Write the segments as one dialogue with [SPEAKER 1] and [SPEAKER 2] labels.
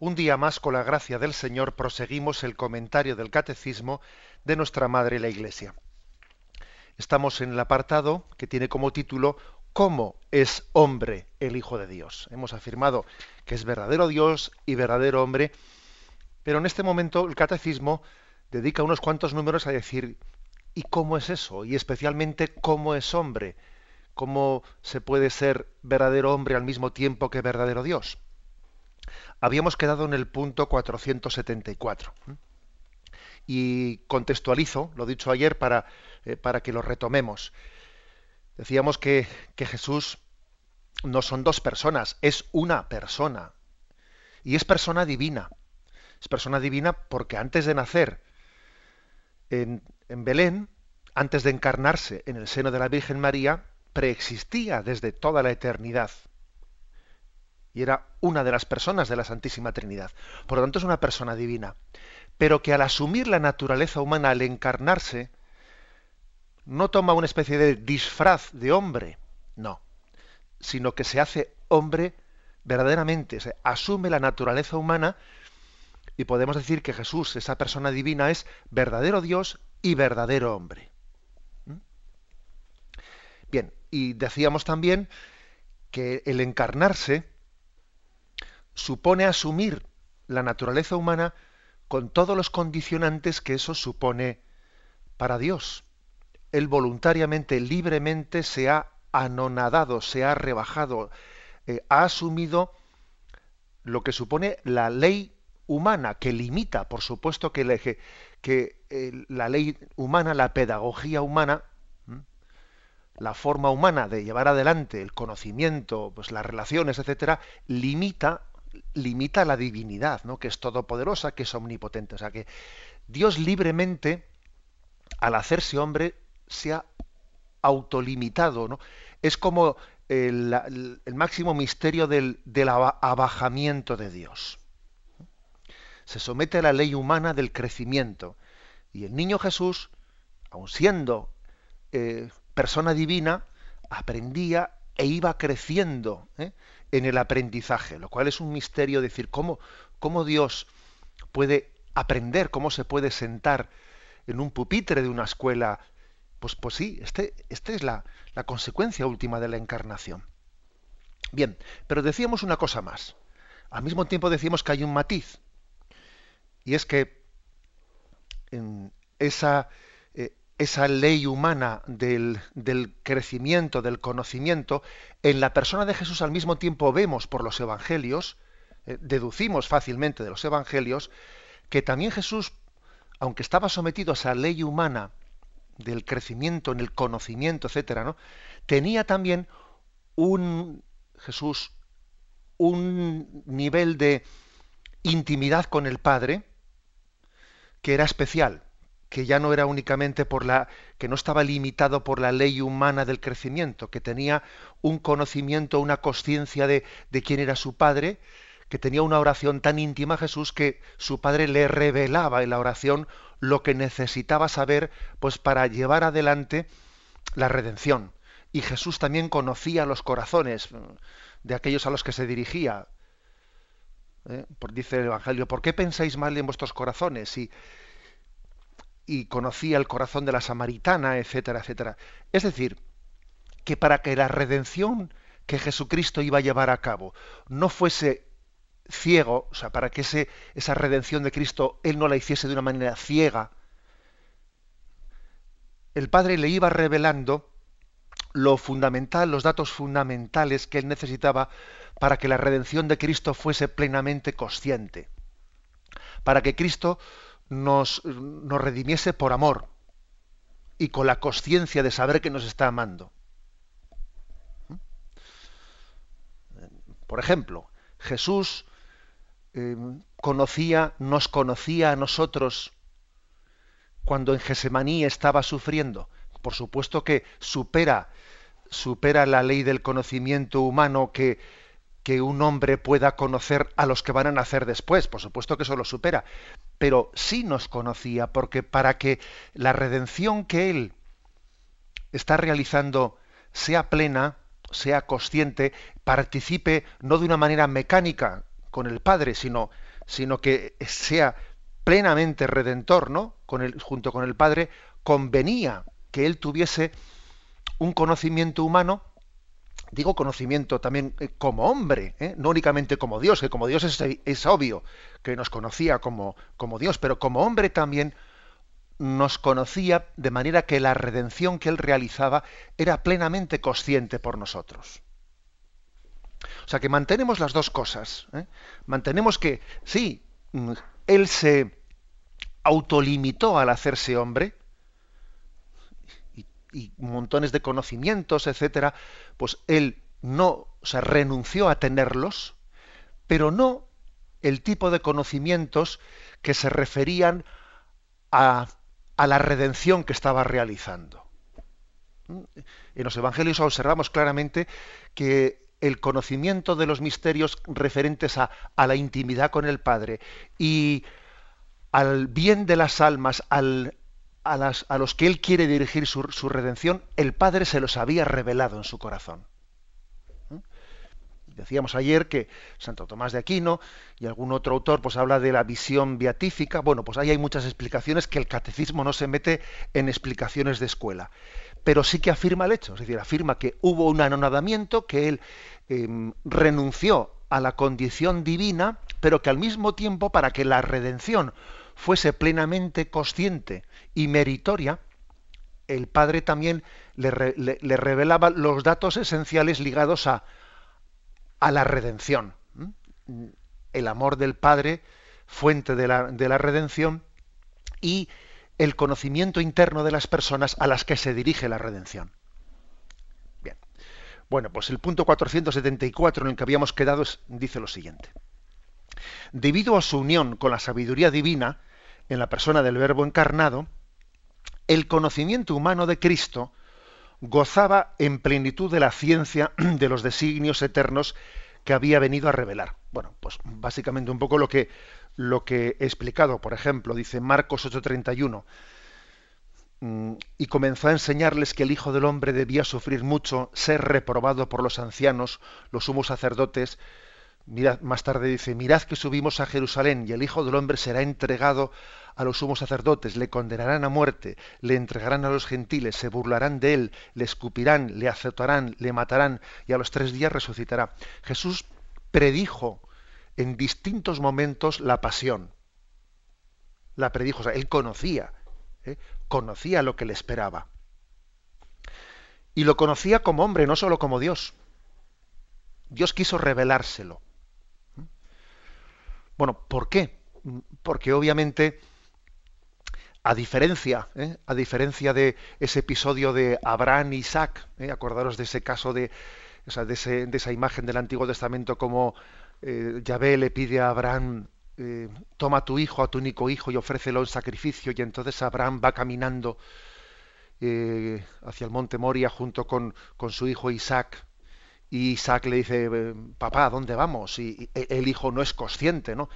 [SPEAKER 1] un día más, con la gracia del Señor, proseguimos el comentario del Catecismo de nuestra Madre la Iglesia. Estamos en el apartado que tiene como título ¿Cómo es hombre el Hijo de Dios? Hemos afirmado que es verdadero Dios y verdadero hombre, pero en este momento el Catecismo dedica unos cuantos números a decir ¿y cómo es eso? Y especialmente ¿cómo es hombre? ¿Cómo se puede ser verdadero hombre al mismo tiempo que verdadero Dios? Habíamos quedado en el punto 474. Y contextualizo, lo dicho ayer, para, eh, para que lo retomemos. Decíamos que, que Jesús no son dos personas, es una persona. Y es persona divina. Es persona divina porque antes de nacer en, en, Belén, antes de encarnarse en el seno de la Virgen María, preexistía desde toda la eternidad y era una de las personas de la Santísima Trinidad. Por lo tanto, es una persona divina. Pero que al asumir la naturaleza humana, al encarnarse, no toma una especie de disfraz de hombre, no, sino que se hace hombre verdaderamente, se asume la naturaleza humana y podemos decir que Jesús, esa persona divina, es verdadero Dios y verdadero hombre. ¿Mm? Bien, y decíamos también que el encarnarse supone asumir la naturaleza humana con todos los condicionantes que eso supone para Dios. Él voluntariamente, libremente se ha anonadado, se ha rebajado, eh, ha asumido lo que supone la ley humana, que limita, por supuesto, que, que eh, la ley humana, la pedagogía humana, la forma humana de llevar adelante el conocimiento, pues las relaciones, etcétera, limita limita la divinidad, ¿no? que es todopoderosa, que es omnipotente. O sea que Dios libremente, al hacerse hombre, se ha autolimitado. ¿no? Es como el, máximo misterio del, del, abajamiento de Dios. Se somete a la ley humana del crecimiento. Y el niño Jesús, aun siendo eh, persona divina, aprendía e iba creciendo. ¿eh? En el aprendizaje, lo cual es un misterio decir cómo, cómo Dios puede aprender, cómo se puede sentar en un pupitre de una escuela. Pues, pues sí, este, esta es la, la consecuencia última de la encarnación. Bien, pero decíamos una cosa más. Al mismo tiempo decíamos que hay un matiz. Y es que en esa, esa ley humana del, crecimiento, del conocimiento, en la persona de Jesús al mismo tiempo vemos por los evangelios, eh, deducimos fácilmente de los evangelios, que también Jesús, aunque estaba sometido a esa ley humana del crecimiento en el conocimiento, etcétera, ¿no? tenía también un Jesús un nivel de intimidad con el Padre que era especial que ya no era únicamente por la que no estaba limitado por la ley humana del crecimiento, que tenía un conocimiento, una conciencia de, de quién era su padre, que tenía una oración tan íntima a Jesús que su padre le revelaba en la oración lo que necesitaba saber pues para llevar adelante la redención. Y Jesús también conocía los corazones de aquellos a los que se dirigía. ¿Eh? Dice el Evangelio, ¿por qué pensáis mal en vuestros corazones? Y, y conocía el corazón de la samaritana, etcétera, etcétera. Es decir, que para que la redención que Jesucristo iba a llevar a cabo no fuese ciego, o sea, para que ese, esa redención de Cristo Él no la hiciese de una manera ciega, el Padre le iba revelando lo fundamental, los datos fundamentales que Él necesitaba para que la redención de Cristo fuese plenamente consciente, para que Cristo nos, nos redimiese por amor y con la conciencia de saber que nos está amando. Por ejemplo, Jesús eh, conocía, nos conocía a nosotros cuando en Gesemaní estaba sufriendo? Por supuesto que supera, supera la ley del conocimiento humano que, que un hombre pueda conocer a los que van a nacer después. Por supuesto que eso lo supera. Pero sí nos conocía, porque para que la redención que él está realizando sea plena, sea consciente, participe no de una manera mecánica con el Padre, sino, sino que sea plenamente redentor, ¿no? Con junto con el Padre, convenía que él tuviese un conocimiento humano, digo conocimiento también eh, como hombre, ¿eh? no únicamente como Dios, que como Dios es, obvio que nos conocía como, como Dios, pero como hombre también nos conocía de manera que la redención que él realizaba era plenamente consciente por nosotros. O sea que mantenemos las dos cosas. ¿eh? Mantenemos que, sí, mm, él se autolimitó al hacerse hombre, y, montones de conocimientos, etcétera, pues él no, o sea, renunció a tenerlos, pero no el tipo de conocimientos que se referían a a la redención que estaba realizando. En los evangelios observamos claramente que el conocimiento de los misterios referentes a, la intimidad con el Padre y al bien de las almas, al, a, los que Él quiere dirigir su, redención, el Padre se los había revelado en su corazón. Decíamos ayer que Santo Tomás de Aquino y algún otro autor pues habla de la visión beatífica. Bueno, pues ahí hay muchas explicaciones que el catecismo no se mete en explicaciones de escuela. Pero sí que afirma el hecho, es decir, afirma que hubo un anonadamiento, que él em, renunció a la condición divina, pero que al mismo tiempo, para que la redención fuese plenamente consciente y meritoria, el Padre también le revelaba los datos esenciales ligados a, a la redención. El amor del Padre, fuente de la, de la redención, y el conocimiento interno de las personas a las que se dirige la redención. Bien. Bueno, pues el punto 474 en el que habíamos quedado dice lo siguiente. Debido a su unión con la sabiduría divina, en la persona del Verbo encarnado, el conocimiento humano de Cristo gozaba en plenitud de la ciencia de los designios eternos que había venido a revelar. Bueno, pues básicamente un poco lo que, lo que he explicado. Por ejemplo, dice Marcos 8:31, mm, y comenzó a enseñarles que el Hijo del Hombre debía sufrir mucho, ser reprobado por los ancianos, los sumos sacerdotes. Mirad, más tarde dice, mirad que subimos a Jerusalén y el Hijo del Hombre será entregado a los sumos sacerdotes, le condenarán a muerte, le entregarán a los gentiles, se burlarán de él, le escupirán, le azotarán, le matarán y a los tres días resucitará. Jesús predijo en distintos momentos la pasión. La predijo, o sea, él conocía, ¿eh? conocía lo que le esperaba. Y lo conocía como hombre, no solo como Dios. Dios quiso revelárselo. Bueno, ¿por qué? Porque obviamente a diferencia, ¿eh? a diferencia de ese episodio de Abraham y Isaac, ¿eh? acordaros de ese caso de, de, esa imagen del Antiguo Testamento como eh, Yahvé le pide a Abraham, eh, toma tu hijo, a tu único hijo y ofrécelo en sacrificio, y entonces Abraham va caminando hacia el monte Moria junto con, con, su hijo Isaac, y Isaac le dice, papá, ¿a dónde vamos? Y, y el hijo no es consciente, ¿no?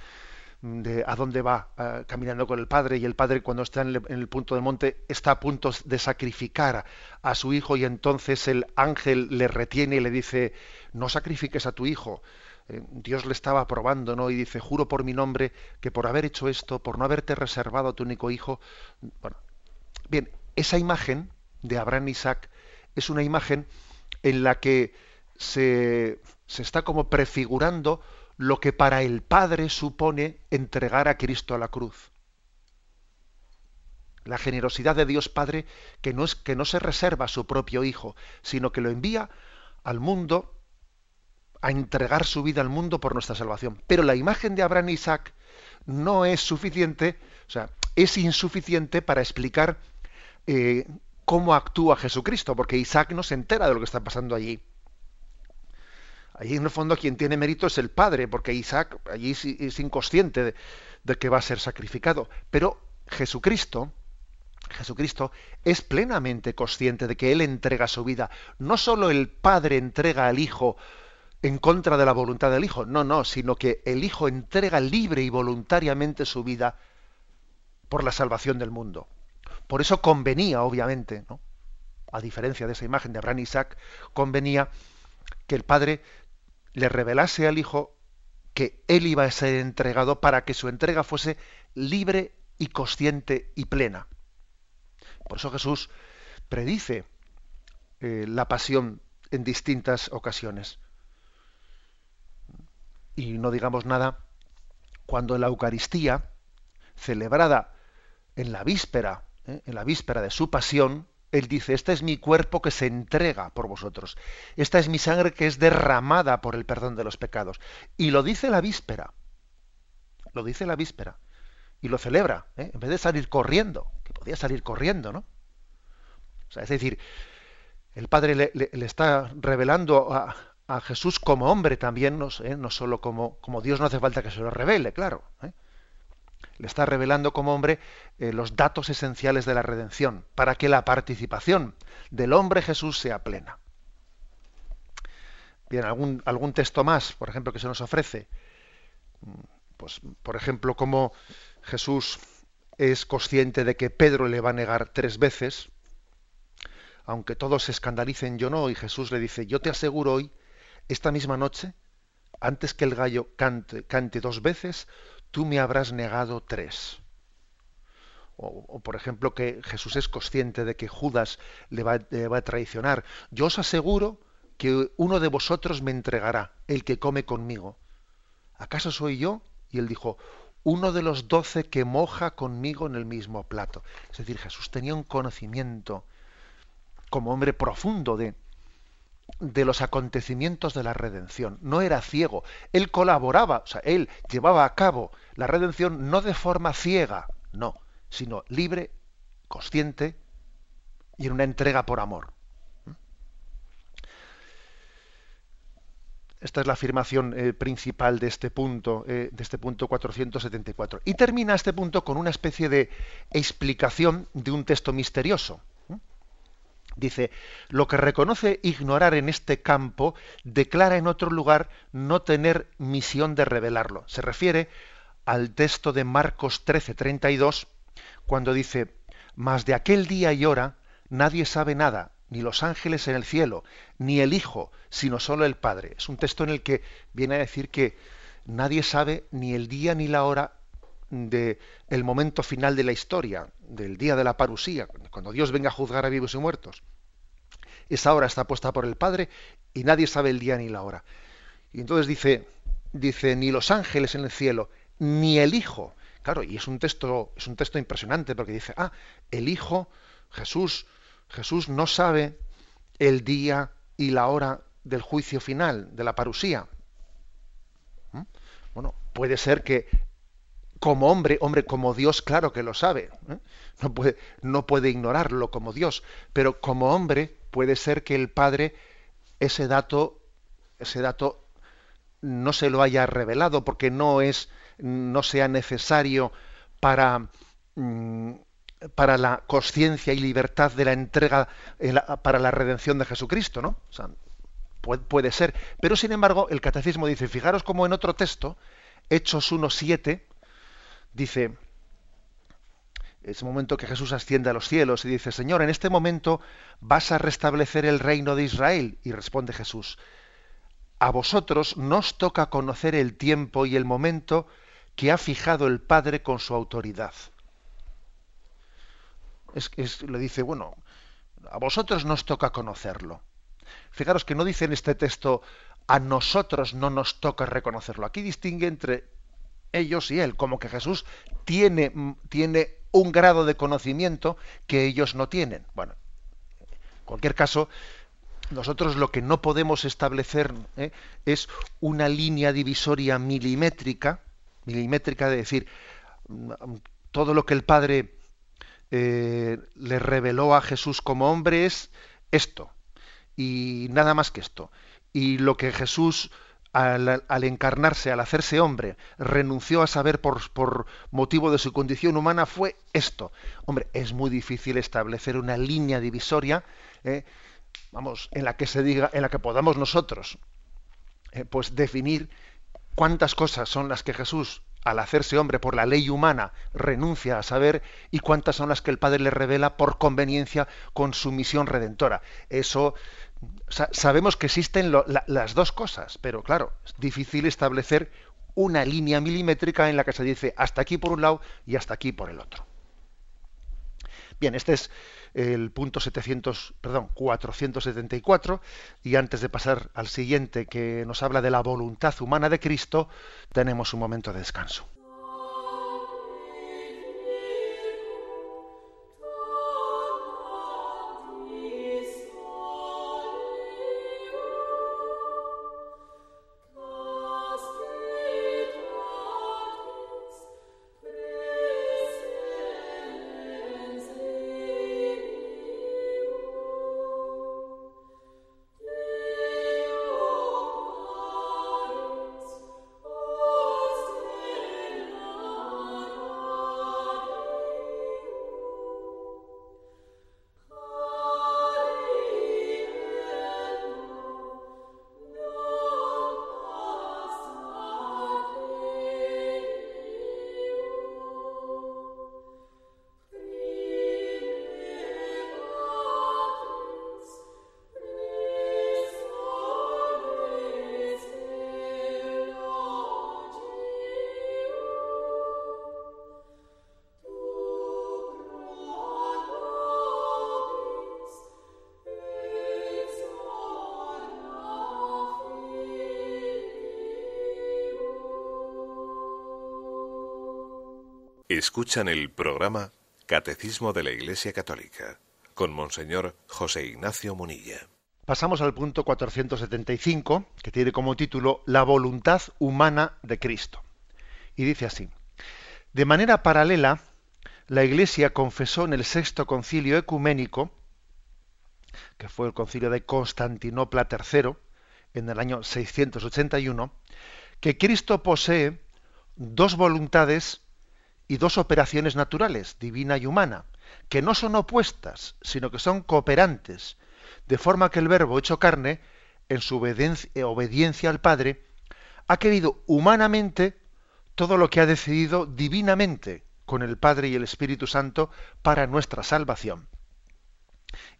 [SPEAKER 1] de a dónde va eh, caminando con el padre y el padre cuando está en el, punto del monte está a punto de sacrificar a su hijo. Y entonces el ángel le retiene y le dice no sacrifiques a tu hijo eh, Dios le estaba probando no y dice juro por mi nombre que por haber hecho esto por no haberte reservado a tu único hijo bueno bien esa imagen de Abraham Isaac es una imagen en la que se, está como prefigurando lo que para el Padre supone entregar a Cristo a la cruz. La generosidad de Dios Padre que no, es, que no se reserva a su propio Hijo, sino que lo envía al mundo a entregar su vida al mundo por nuestra salvación. Pero la imagen de Abraham y Isaac no es suficiente, o sea, es insuficiente para explicar eh, cómo actúa Jesucristo, porque Isaac no se entera de lo que está pasando allí. Allí en el fondo quien tiene mérito es el padre, porque Isaac allí es inconsciente de, que va a ser sacrificado. Pero Jesucristo, Jesucristo es plenamente consciente de que Él entrega su vida. No solo el Padre entrega al Hijo en contra de la voluntad del Hijo, no, no, sino que el Hijo entrega libre y voluntariamente su vida por la salvación del mundo. Por eso convenía, obviamente, ¿no? a diferencia de esa imagen de Abraham Isaac, convenía que el Padre le revelase al Hijo que Él iba a ser entregado para que su entrega fuese libre y consciente y plena. Por eso Jesús predice eh, la pasión en distintas ocasiones. Y no digamos nada cuando la Eucaristía, celebrada en la víspera, ¿eh? en la víspera de su pasión, él dice, este es mi cuerpo que se entrega por vosotros. Esta es mi sangre que es derramada por el perdón de los pecados. Y lo dice la víspera. Lo dice la víspera. Y lo celebra, ¿eh? en vez de salir corriendo, que podía salir corriendo, ¿no? O sea, es decir, el Padre le, está revelando a, Jesús como hombre también, no, solo como, como, Dios, no hace falta que se lo revele, claro. ¿eh? Le está revelando como hombre eh, los datos esenciales de la redención, para que la participación del hombre Jesús sea plena. Bien, algún, algún texto más, por ejemplo, que se nos ofrece. Mm, pues, por ejemplo, como Jesús es consciente de que Pedro le va a negar tres veces, aunque todos se escandalicen, yo no, y Jesús le dice, yo te aseguro hoy, esta misma noche, antes que el gallo cante, cante dos veces, tú me habrás negado tres. O, por ejemplo, que Jesús es consciente de que Judas le va, a traicionar. Yo os aseguro que uno de vosotros me entregará, el que come conmigo. ¿Acaso soy yo? Y él dijo, uno de los doce que moja conmigo en el mismo plato. Es decir, Jesús tenía un conocimiento como hombre profundo de, de los acontecimientos de la redención. No era ciego. Él colaboraba, o sea, él llevaba a cabo la redención no de forma ciega, no, sino libre, consciente y en una entrega por amor. Esta es la afirmación eh, principal de este punto, eh, de este punto 474. Y termina este punto con una especie de explicación de un texto misterioso. Dice, lo que reconoce ignorar en este campo, declara en otro lugar no tener misión de revelarlo. Se refiere al texto de Marcos 13, 32, cuando dice, mas de aquel día y hora nadie sabe nada, ni los ángeles en el cielo, ni el Hijo, sino solo el Padre. Es un texto en el que viene a decir que nadie sabe ni el día ni la hora de el momento final de la historia, del día de la parusía, cuando Dios venga a juzgar a vivos y muertos. Esa hora está puesta por el Padre y nadie sabe el día ni la hora. Y entonces dice, dice ni los ángeles en el cielo, ni el Hijo. Claro, y es un texto, es un texto impresionante porque dice, ah, el Hijo, Jesús, Jesús no sabe el día y la hora del juicio final, de la parusía. ¿Mm? Bueno, puede ser que como hombre, hombre, como Dios, claro que lo sabe. ¿eh? No, puede, no puede ignorarlo como Dios, pero como hombre puede ser que el Padre ese dato, ese dato no se lo haya revelado porque no es, no sea necesario para, mm, para la conciencia y libertad de la entrega para la redención de Jesucristo, ¿no? puede, puede, ser. Pero sin embargo, el catecismo dice, fijaros como en otro texto, Hechos 1.7, dice, ese momento que Jesús asciende a los cielos y dice, Señor, en este momento vas a restablecer el reino de Israel. Y responde Jesús, a vosotros nos toca conocer el tiempo y el momento que ha fijado el Padre con su autoridad. Es, le dice, bueno, a vosotros nos toca conocerlo. Fijaros que no dice en este texto, a nosotros no nos toca reconocerlo. Aquí distingue entre ellos y él, como que Jesús tiene, tiene un grado de conocimiento que ellos no tienen. Bueno, en cualquier caso, nosotros lo que no podemos establecer ¿eh? es una línea divisoria milimétrica, milimétrica de decir, mm, todo lo que el Padre eh, le reveló a Jesús como hombre es esto, y nada más que esto. Y lo que Jesús al, encarnarse, al hacerse hombre, renunció a saber por, por, motivo de su condición humana fue esto. Hombre, es muy difícil establecer una línea divisoria, eh, vamos, en la que se diga, en la que podamos nosotros, eh, pues definir cuántas cosas son las que Jesús, al hacerse hombre por la ley humana, renuncia a saber y cuántas son las que el Padre le revela por conveniencia con su misión redentora. Eso sabemos que existen las dos cosas, pero claro, es difícil establecer una línea milimétrica en la que se dice hasta aquí por un lado y hasta aquí por el otro. Bien, este es el punto 700, perdón, 474 y antes de pasar al siguiente que nos habla de la voluntad humana de Cristo, tenemos un momento de descanso.
[SPEAKER 2] Escuchan el programa Catecismo de la Iglesia Católica con Monseñor José Ignacio Munilla.
[SPEAKER 1] Pasamos al punto 475, que tiene como título La voluntad humana de Cristo. Y dice así, de manera paralela, la Iglesia confesó en el sexto concilio ecuménico, que fue el concilio de Constantinopla III, en el año 681, que Cristo posee dos voluntades y dos operaciones naturales, divina y humana, que no son opuestas, sino que son cooperantes, de forma que el Verbo hecho carne, en su eh, obediencia, al Padre, ha querido humanamente todo lo que ha decidido divinamente con el Padre y el Espíritu Santo para nuestra salvación.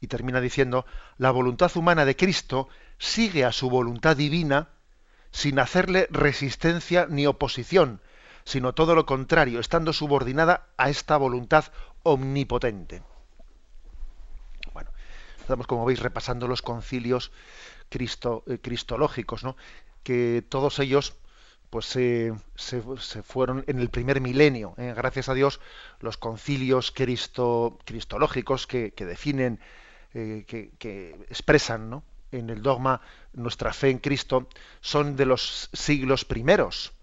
[SPEAKER 1] Y termina diciendo, la voluntad humana de Cristo sigue a su voluntad divina sin hacerle resistencia ni oposición, sino todo lo contrario, estando subordinada a esta voluntad omnipotente. Bueno, estamos, como veis, repasando los concilios eh, cristológicos, ¿no? que todos ellos pues se, fueron en el primer milenio. ¿eh? Gracias a Dios, los concilios cristo, cristológicos que, definen, eh, que, que, expresan ¿no? en el dogma nuestra fe en Cristo, son de los siglos primeros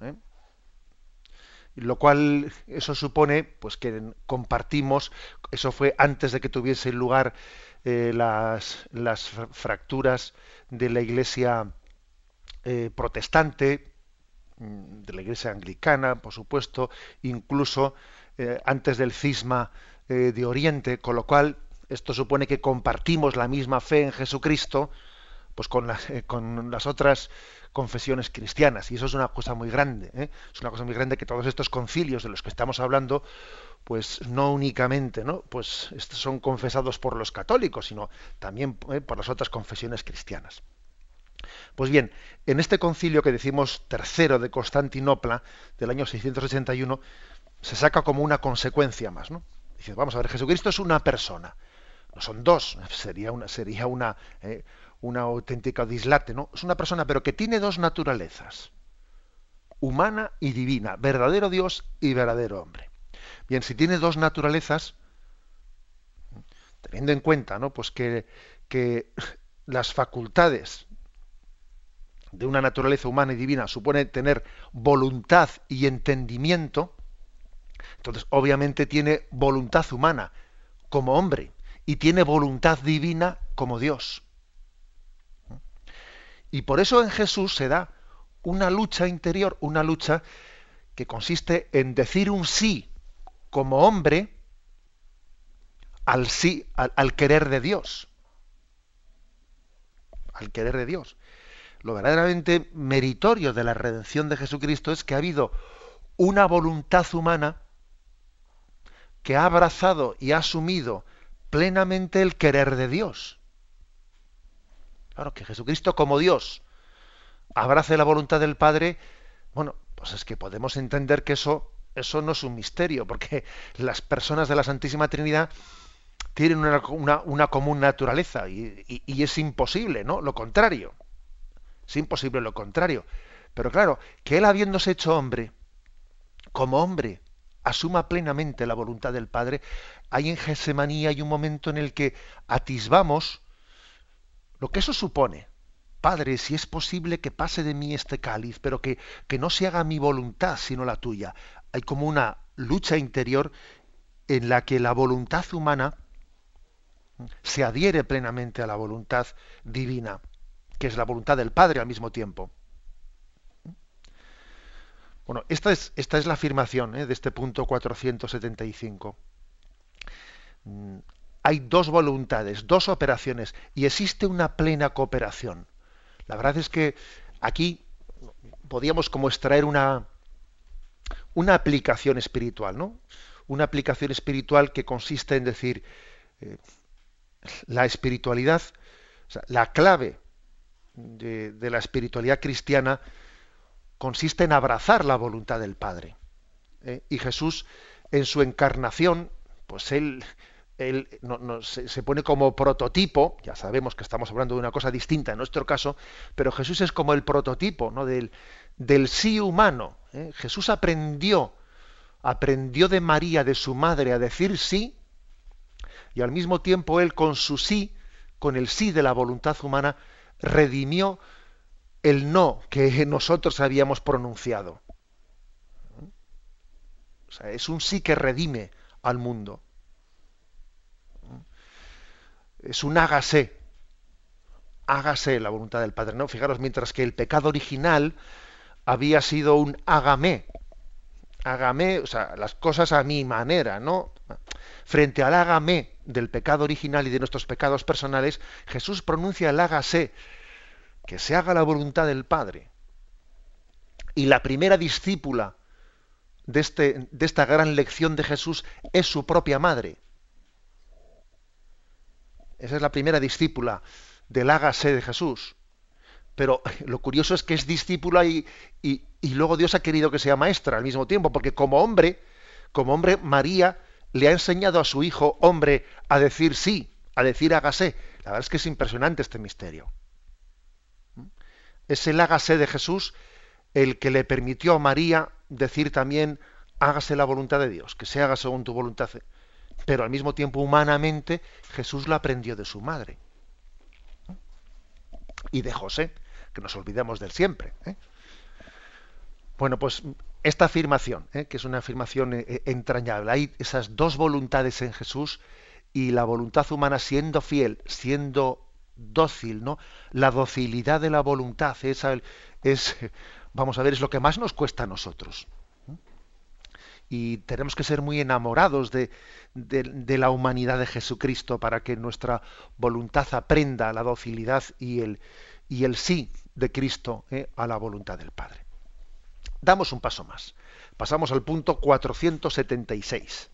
[SPEAKER 1] lo cual eso supone pues que compartimos eso fue antes de que tuviese lugar eh, las, las, fracturas de la iglesia eh, protestante mm, de la iglesia anglicana por supuesto incluso eh, antes del cisma de oriente con lo cual esto supone que compartimos la misma fe en jesucristo pues con las, con las otras confesiones cristianas. Y eso es una cosa muy grande. ¿eh? Es una cosa muy grande que todos estos concilios de los que estamos hablando, pues no únicamente, ¿no? Pues son confesados por los católicos, sino también ¿eh? por las otras confesiones cristianas. Pues bien, en este concilio que decimos tercero de Constantinopla, del año 681, se saca como una consecuencia más, ¿no? Dice, vamos a ver, Jesucristo es una persona, no son dos, sería una, sería una, ¿eh? Una auténtica dislate, ¿no? Es una persona, pero que tiene dos naturalezas, humana y divina, verdadero Dios y verdadero hombre. Bien, si tiene dos naturalezas, teniendo en cuenta, ¿no? Pues que, que las facultades de una naturaleza humana y divina supone tener voluntad y entendimiento, entonces obviamente tiene voluntad humana como hombre y tiene voluntad divina como Dios. Y por eso en Jesús se da una lucha interior, una lucha que consiste en decir un sí como hombre al sí, al, querer de Dios. Al querer de Dios. Lo verdaderamente meritorio de la redención de Jesucristo es que ha habido una voluntad humana que ha abrazado y ha asumido plenamente el querer de Dios. Claro, que Jesucristo como Dios abrace la voluntad del Padre, bueno, pues es que podemos entender que eso, eso no es un misterio, porque las personas de la Santísima Trinidad tienen una, común naturaleza y, y, es imposible, ¿no? Lo contrario. Es imposible lo contrario. Pero claro, que Él habiéndose hecho hombre, como hombre, asuma plenamente la voluntad del Padre, hay en Gesemanía hay un momento en el que atisbamos lo que eso supone. Padre, si es posible que pase de mí este cáliz, pero que, que no se haga mi voluntad sino la tuya. Hay como una lucha interior en la que la voluntad humana se adhiere plenamente a la voluntad divina, que es la voluntad del Padre al mismo tiempo. Bueno, esta es, esta es la afirmación ¿eh? de este punto 475 hay dos voluntades, dos operaciones, y existe una plena cooperación. La verdad es que aquí podíamos como extraer una, una aplicación espiritual, ¿no? Una aplicación espiritual que consiste en decir, eh, la espiritualidad, la clave de, la espiritualidad cristiana consiste en abrazar la voluntad del Padre. ¿eh? Y Jesús, en su encarnación, pues él él se, pone como prototipo, ya sabemos que estamos hablando de una cosa distinta en nuestro caso, pero Jesús es como el prototipo ¿no? del, del sí humano. ¿eh? Jesús aprendió, aprendió de María, de su madre, a decir sí, y al mismo tiempo él con su sí, con el sí de la voluntad humana, redimió el no que nosotros habíamos pronunciado. O sea, es un sí que redime al mundo es un hágase. Hágase la voluntad del Padre. No, fijaros, mientras que el pecado original había sido un hágame. Hágame, o sea, las cosas a mi manera, ¿no? Frente al hágame del pecado original y de nuestros pecados personales, Jesús pronuncia el hágase, que se haga la voluntad del Padre. Y la primera discípula de, este, de esta gran lección de Jesús es su propia madre. Esa es la primera discípula del hágase de Jesús. Pero lo curioso es que es discípula y, y, luego Dios ha querido que sea maestra al mismo tiempo, porque como hombre, como hombre, María le ha enseñado a su hijo hombre a decir sí, a decir hágase. La verdad es que es impresionante este misterio. Es el hágase de Jesús el que le permitió a María decir también hágase la voluntad de Dios, que se haga según tu voluntad pero al mismo tiempo humanamente Jesús lo aprendió de su madre y de José, que nos olvidemos del siempre. ¿eh? Bueno, pues esta afirmación, ¿eh? que es una afirmación eh, entrañable, hay esas dos voluntades en Jesús y la voluntad humana siendo fiel, siendo dócil, ¿no? La docilidad de la voluntad, esa es, vamos a ver, es lo que más nos cuesta a nosotros y tenemos que ser muy enamorados de, la humanidad de Jesucristo para que nuestra voluntad aprenda la docilidad y el, y el sí de Cristo eh, a la voluntad del Padre. Damos un paso más. Pasamos al punto 476.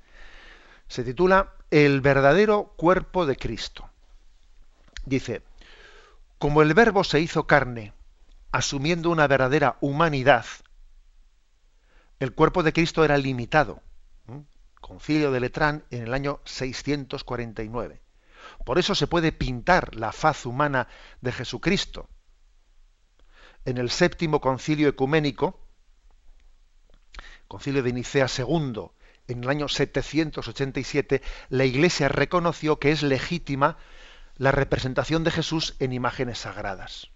[SPEAKER 1] Se titula El verdadero cuerpo de Cristo. Dice, como el verbo se hizo carne, asumiendo una verdadera humanidad, el cuerpo de Cristo era limitado. Concilio de Letrán en el año 649. Por eso se puede pintar la faz humana de Jesucristo. En el séptimo concilio ecuménico, concilio de Nicea II, en el año 787, la Iglesia reconoció que es legítima la representación de Jesús en imágenes sagradas.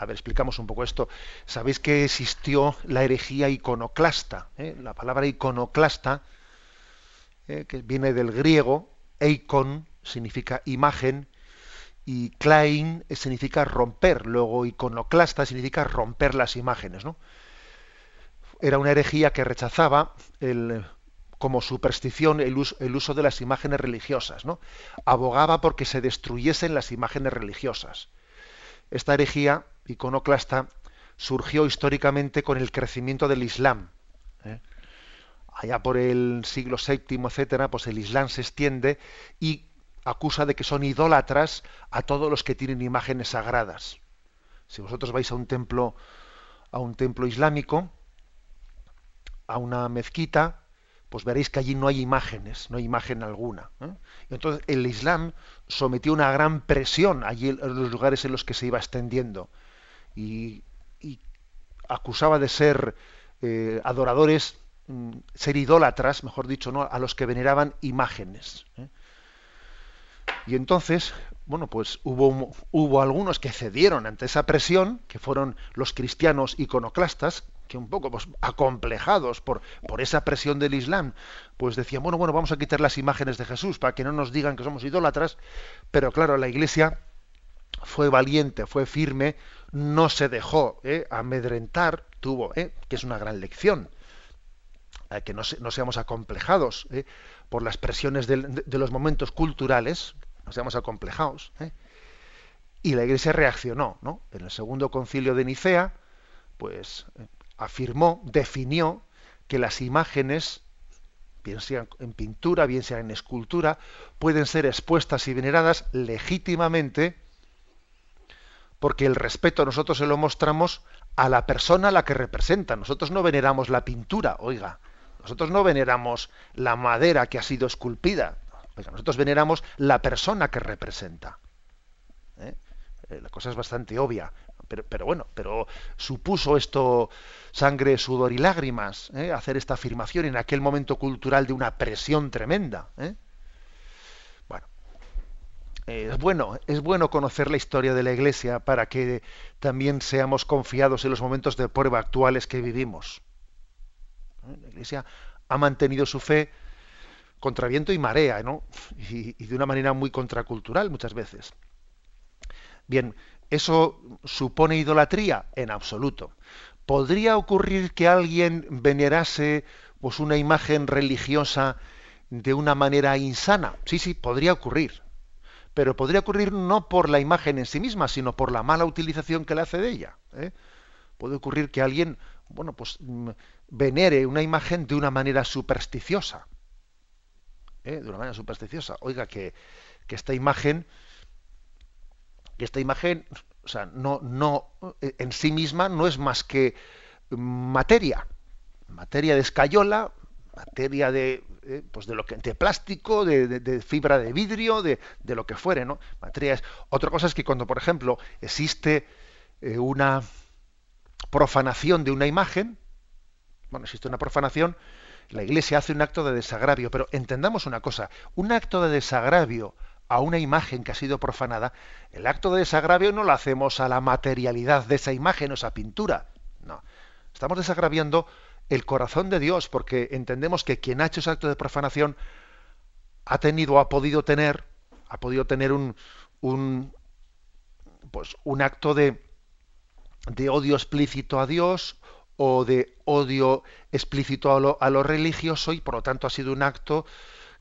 [SPEAKER 1] A ver, explicamos un poco esto. Sabéis que existió la herejía iconoclasta. ¿eh? La palabra iconoclasta, ¿eh? que viene del griego, eikon, significa imagen, y Klein significa romper, luego iconoclasta significa romper las imágenes, ¿no? Era una herejía que rechazaba como superstición el uso, el uso, de las imágenes religiosas, ¿no? Abogaba porque se destruyesen las imágenes religiosas. Esta herejía iconoclasta surgió históricamente con el crecimiento del Islam. ¿eh? Allá por el siglo VII, etcétera, pues el Islam se extiende y acusa de que son idólatras a todos los que tienen imágenes sagradas. Si vosotros vais a un templo, a un templo islámico, a una mezquita, pues veréis que allí no hay imágenes, no hay imagen alguna. ¿eh? Entonces el Islam sometió una gran presión allí en los lugares en los que se iba extendiendo y, acusaba de ser eh, adoradores, mm, ser idólatras, mejor dicho, ¿no? a los que veneraban imágenes. ¿eh? Y entonces, bueno, pues hubo, hubo algunos que cedieron ante esa presión, que fueron los cristianos iconoclastas, que un poco pues, acomplejados por, por esa presión del Islam, pues decían, bueno, bueno, vamos a quitar las imágenes de Jesús para que no nos digan que somos idólatras, pero claro, la Iglesia fue valiente, fue firme, no se dejó ¿eh? amedrentar, tuvo, ¿eh? que es una gran lección, eh, que no, no, seamos acomplejados por las presiones de, de, los momentos culturales, no seamos acomplejados. Y la Iglesia reaccionó, ¿no? En el segundo concilio de Nicea, pues afirmó, definió que las imágenes, bien sean en pintura, bien sean en escultura, pueden ser expuestas y veneradas legítimamente porque el respeto nosotros se lo mostramos a la persona a la que representa. Nosotros no veneramos la pintura, oiga. Nosotros no veneramos la madera que ha sido esculpida. Oiga, nosotros veneramos la persona que representa. ¿Eh? La cosa es bastante obvia. Pero, pero, bueno, pero supuso esto sangre, sudor y lágrimas, ¿eh? hacer esta afirmación en aquel momento cultural de una presión tremenda. ¿eh? Es bueno, es bueno conocer la historia de la Iglesia para que también seamos confiados en los momentos de prueba actuales que vivimos. La Iglesia ha mantenido su fe contra viento y marea, ¿no? Y, y de una manera muy contracultural muchas veces. Bien, ¿Eso supone idolatría? En absoluto. ¿Podría ocurrir que alguien venerase pues, una imagen religiosa de una manera insana? Sí, sí, podría ocurrir. Pero podría ocurrir no por la imagen en sí misma, sino por la mala utilización que le hace de ella. ¿eh? Puede ocurrir que alguien, bueno, pues venere una imagen de una manera supersticiosa. ¿eh? De una manera supersticiosa. Oiga, que, esta imagen esta imagen, o sea, no, no, en sí misma no es más que materia, materia de escayola, materia de, eh, pues de lo que, de plástico, de, fibra de vidrio, de, lo que fuere, ¿no? Materia es. Otra cosa es que cuando, por ejemplo, existe eh, una profanación de una imagen, bueno, existe una profanación, la Iglesia hace un acto de desagravio, pero entendamos una cosa, un acto de desagravio a una imagen que ha sido profanada, el acto de desagravio no lo hacemos a la materialidad de esa imagen o esa pintura. No. Estamos desagraviando el corazón de Dios porque entendemos que quien ha hecho ese acto de profanación ha tenido o ha podido tener, ha podido tener un, un pues un acto de, de odio explícito a Dios o de odio explícito a lo, a lo religioso y por lo tanto ha sido un acto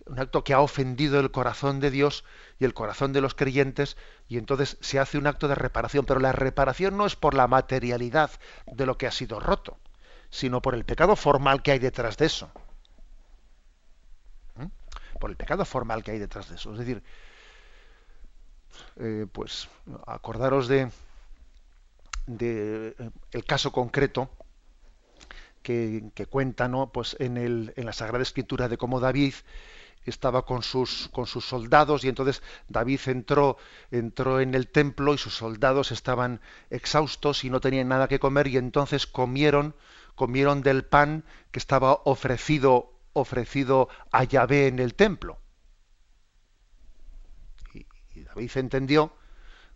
[SPEAKER 1] un acto que ha ofendido el corazón de Dios y el corazón de los creyentes, y entonces se hace un acto de reparación. Pero la reparación no es por la materialidad de lo que ha sido roto, sino por el pecado formal que hay detrás de eso. ¿Mm? Por el pecado formal que hay detrás de eso. Es decir, eh, pues acordaros de, de eh, el caso concreto que, que cuenta ¿no? pues en, el, en la Sagrada Escritura de cómo David estaba con sus, con sus soldados y entonces David entró, entró en el templo y sus soldados estaban exhaustos y no tenían nada que comer y entonces comieron, comieron del pan que estaba ofrecido, ofrecido a Yahvé en el templo. Y, y David entendió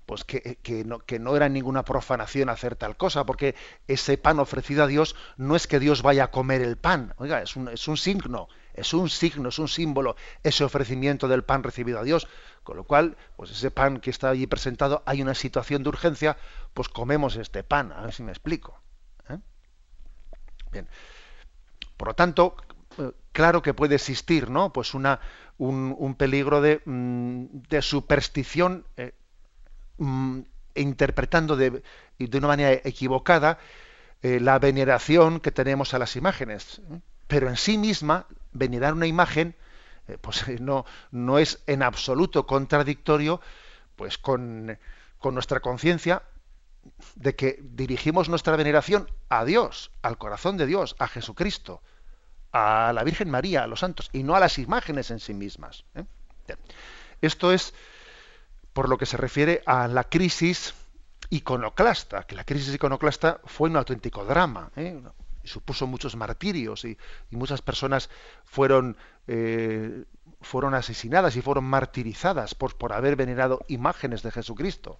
[SPEAKER 1] pues que, que, no, que, no, era ninguna profanación hacer tal cosa, porque ese pan ofrecido a Dios no es que Dios vaya a comer el pan, oiga, es un, es un signo, es un signo, es un símbolo, ese ofrecimiento del pan recibido a Dios. Con lo cual, pues ese pan que está allí presentado, hay una situación de urgencia, pues comemos este pan, a ver si me explico. ¿Eh? Bien. Por lo tanto, eh, claro que puede existir, ¿no? Pues una, un, peligro de, mm, superstición eh, mm, interpretando de, de, una manera equivocada la veneración que tenemos a las imágenes. Pero en sí misma, venerar una imagen eh, pues no, no es en absoluto contradictorio pues con, con nuestra conciencia de que dirigimos nuestra veneración a Dios, al corazón de Dios, a Jesucristo, a la Virgen María, a los santos, y no a las imágenes en sí mismas. ¿eh? Esto es por lo que se refiere a la crisis iconoclasta, que la crisis iconoclasta fue un auténtico drama, ¿eh? supuso muchos martirios y, muchas personas fueron, eh, fueron asesinadas y fueron martirizadas por, por haber venerado imágenes de Jesucristo.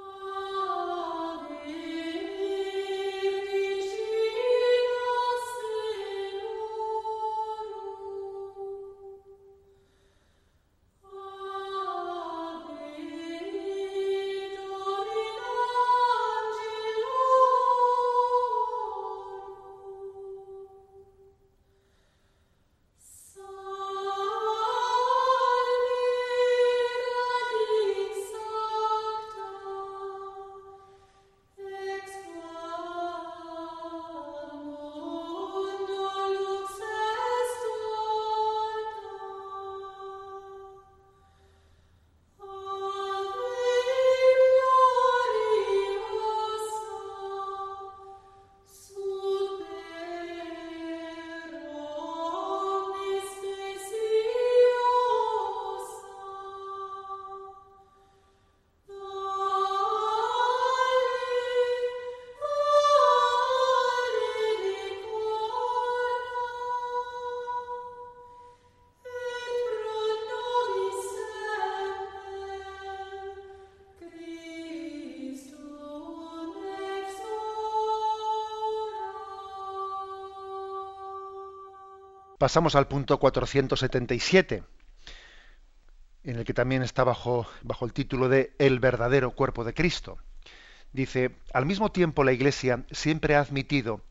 [SPEAKER 1] Pasamos al punto 477, en el que también está bajo, bajo el título de El verdadero cuerpo de Cristo. Dice, al mismo tiempo la Iglesia siempre ha admitido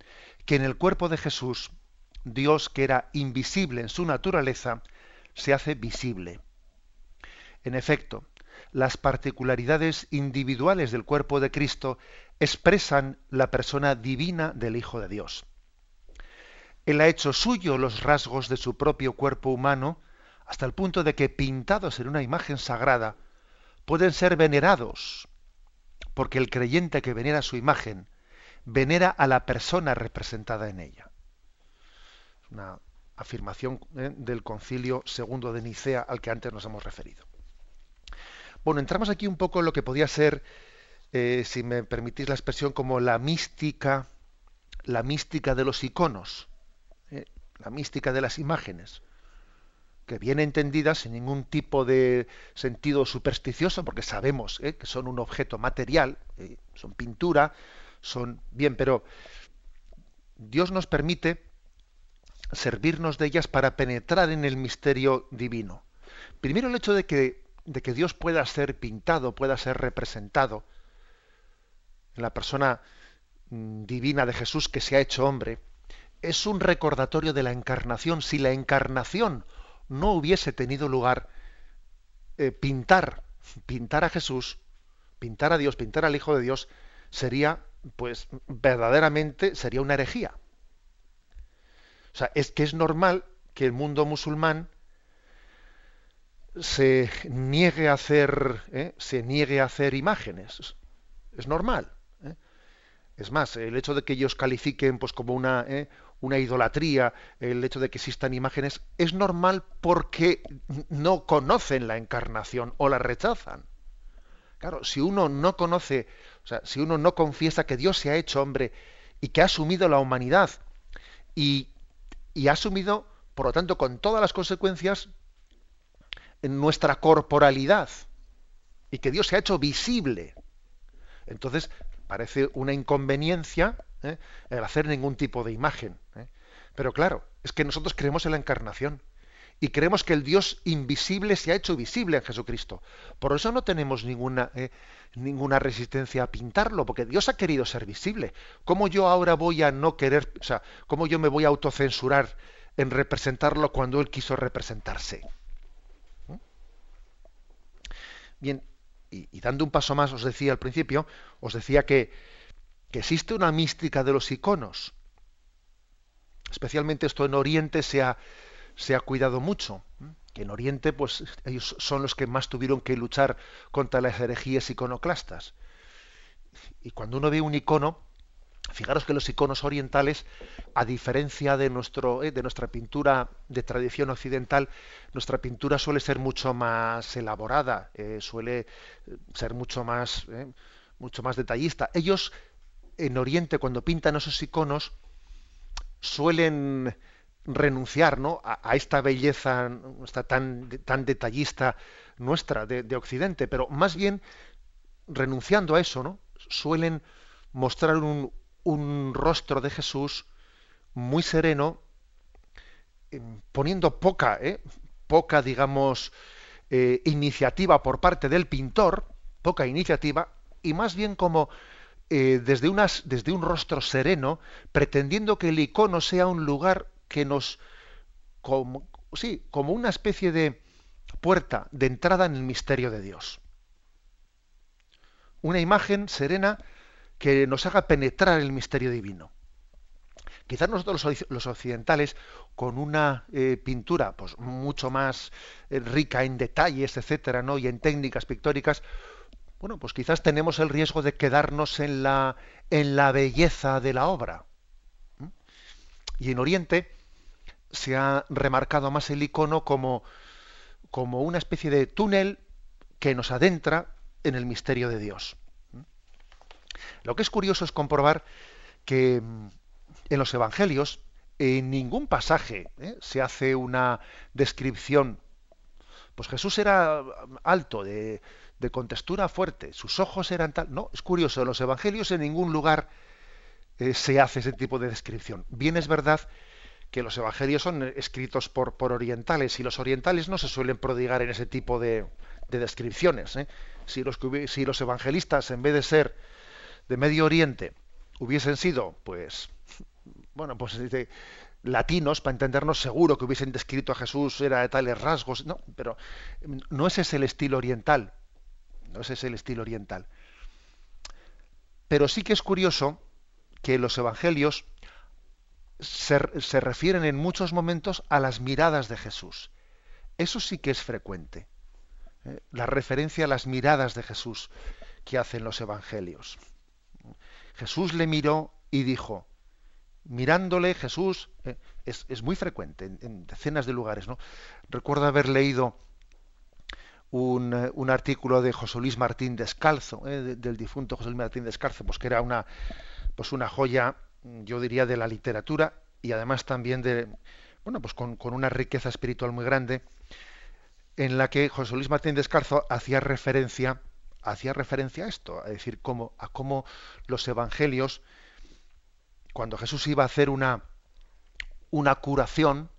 [SPEAKER 1] que en el cuerpo de Jesús, Dios que era invisible en su naturaleza, se hace visible. En efecto, las particularidades individuales del cuerpo de Cristo expresan la persona divina del Hijo de Dios. Él ha hecho suyo los rasgos de su propio cuerpo humano hasta el punto de que pintados en una imagen sagrada pueden ser venerados, porque el creyente que venera su imagen venera a la persona representada en ella. Una afirmación ¿eh? del concilio segundo de Nicea al que antes nos hemos referido. Bueno, entramos aquí un poco en lo que podía ser, eh, si me permitís la expresión, como la mística, la mística de los iconos la mística de las imágenes, que bien entendidas sin ningún tipo de sentido supersticioso, porque sabemos ¿eh? que son un objeto material, ¿eh? son pintura, son bien, pero Dios nos permite servirnos de ellas para penetrar en el misterio divino. Primero el hecho de que, de que Dios pueda ser pintado, pueda ser representado en la persona mm, divina de Jesús que se ha hecho hombre, es un recordatorio de la encarnación. Si la encarnación no hubiese tenido lugar, eh, pintar, pintar a Jesús, pintar a Dios, pintar al Hijo de Dios, sería, pues, verdaderamente, sería una herejía. O sea, es que es normal que el mundo musulmán se niegue a hacer, ¿eh? se niegue a hacer imágenes. Es normal. ¿eh? Es más, el hecho de que ellos califiquen pues como una, una idolatría, el hecho de que existan imágenes, es normal porque no conocen la encarnación o la rechazan. Claro, si uno no conoce, o sea, si uno no confiesa que Dios se ha hecho hombre y que ha asumido la humanidad y, y ha asumido, por lo tanto, con todas las consecuencias, en nuestra corporalidad y que Dios se ha hecho visible, entonces parece una inconveniencia ¿eh? el hacer ningún tipo de imagen. ¿eh? Pero claro, es que nosotros creemos en la encarnación y creemos que el Dios invisible se ha hecho visible en Jesucristo. Por eso no tenemos ninguna, ¿eh? ninguna resistencia a pintarlo, porque Dios ha querido ser visible. ¿Cómo yo ahora voy a no querer, o sea, cómo yo me voy a autocensurar en representarlo cuando Él quiso representarse? Bien, y, dando un paso más, os decía al principio, os decía que, que existe una mística de los iconos. Especialmente esto en Oriente se ha, se ha cuidado mucho. Que en Oriente, pues ellos son los que más tuvieron que luchar contra las herejías iconoclastas. Y cuando uno ve un icono, Fijaros que los iconos orientales, a diferencia de, nuestro, eh, de nuestra pintura de tradición occidental, nuestra pintura suele ser mucho más elaborada, eh, suele eh, ser mucho más, mucho más detallista. Ellos en Oriente, cuando pintan esos iconos, suelen renunciar ¿no? a, esta belleza tan, tan detallista nuestra de, de, Occidente, pero más bien renunciando a eso, ¿no? suelen mostrar un, un rostro de Jesús muy sereno, em, poniendo poca, ¿eh? poca, digamos, eh, iniciativa por parte del pintor, poca iniciativa, y más bien como eh, desde, un rostro sereno, pretendiendo que el icono sea un lugar que nos, como, sí, como una especie de puerta de entrada en el misterio de Dios. Una imagen serena que nos haga penetrar el misterio divino. Quizás nosotros los occidentales, con una eh, pintura pues, mucho más eh, rica en detalles, etcétera, ¿no? y en técnicas pictóricas, bueno, pues quizás tenemos el riesgo de quedarnos en la, en la belleza de la obra. Y en Oriente se ha remarcado más el icono como, como una especie de túnel que nos adentra en el misterio de Dios. Lo que es curioso es comprobar que mm, en los evangelios en ningún pasaje ¿eh? se hace una descripción. Pues Jesús era mm, alto, de, contextura fuerte, sus ojos eran tal. No, es curioso, en los evangelios en ningún lugar eh, se hace ese tipo de descripción. Bien es verdad que los evangelios son escritos por, por, orientales y los orientales no se suelen prodigar en ese tipo de, descripciones. ¿eh? Si, los, si los evangelistas, en vez de ser de Medio Oriente hubiesen sido, pues, bueno, pues de latinos, para entendernos, seguro que hubiesen descrito a Jesús, era de tales rasgos, no, pero no ese es el estilo oriental, no ese es el estilo oriental. Pero sí que es curioso que los evangelios se, se refieren en muchos momentos a las miradas de Jesús. Eso sí que es frecuente. ¿eh? La referencia a las miradas de Jesús que hacen los evangelios. Jesús le miró y dijo, mirándole Jesús, eh, es, muy frecuente en, decenas de lugares. ¿no? Recuerdo haber leído un, artículo de José Luis Martín Descalzo, eh, del difunto José Luis Martín Descalzo, pues que era una, pues una joya, yo diría, de la literatura y además también de, bueno, pues con, con una riqueza espiritual muy grande, en la que José Luis Martín Descalzo hacía referencia hacía referencia a esto, a decir, cómo, a cómo los evangelios, cuando Jesús iba a hacer una, una curación,